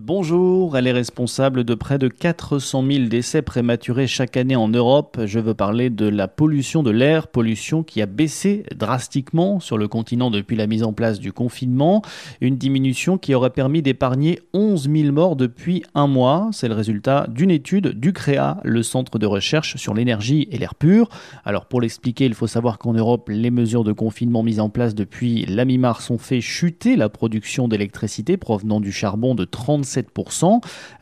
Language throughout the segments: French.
Bonjour, elle est responsable de près de 400 000 décès prématurés chaque année en Europe. Je veux parler de la pollution de l'air, pollution qui a baissé drastiquement sur le continent depuis la mise en place du confinement. Une diminution qui aurait permis d'épargner 11 000 morts depuis un mois. C'est le résultat d'une étude du CREA, le centre de recherche sur l'énergie et l'air pur. Alors pour l'expliquer, il faut savoir qu'en Europe, les mesures de confinement mises en place depuis la mi-mars ont fait chuter la production d'électricité provenant du charbon de 30 7%,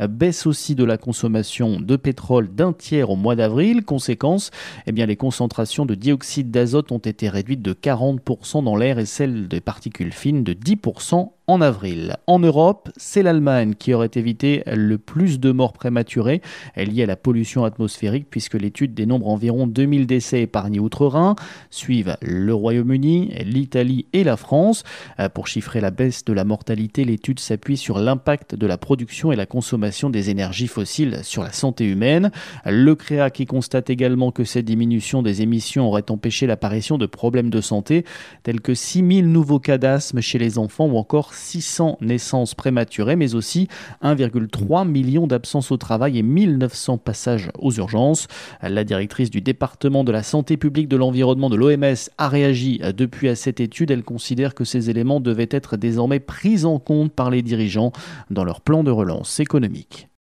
baisse aussi de la consommation de pétrole d'un tiers au mois d'avril. Conséquence, eh les concentrations de dioxyde d'azote ont été réduites de 40% dans l'air et celles des particules fines de 10% en avril. En Europe, c'est l'Allemagne qui aurait évité le plus de morts prématurées liées à la pollution atmosphérique puisque l'étude dénombre environ 2000 décès épargnés outre-Rhin. Suivent le Royaume-Uni, l'Italie et la France. Euh, pour chiffrer la baisse de la mortalité, l'étude s'appuie sur l'impact de la production et la consommation des énergies fossiles sur la santé humaine. Le CREA qui constate également que cette diminution des émissions aurait empêché l'apparition de problèmes de santé tels que 6000 nouveaux cas d'asthme chez les enfants ou encore 600 naissances prématurées, mais aussi 1,3 million d'absences au travail et 1900 passages aux urgences. La directrice du département de la santé publique de l'environnement de l'OMS a réagi depuis à cette étude. Elle considère que ces éléments devaient être désormais pris en compte par les dirigeants dans leur plan de relance économique.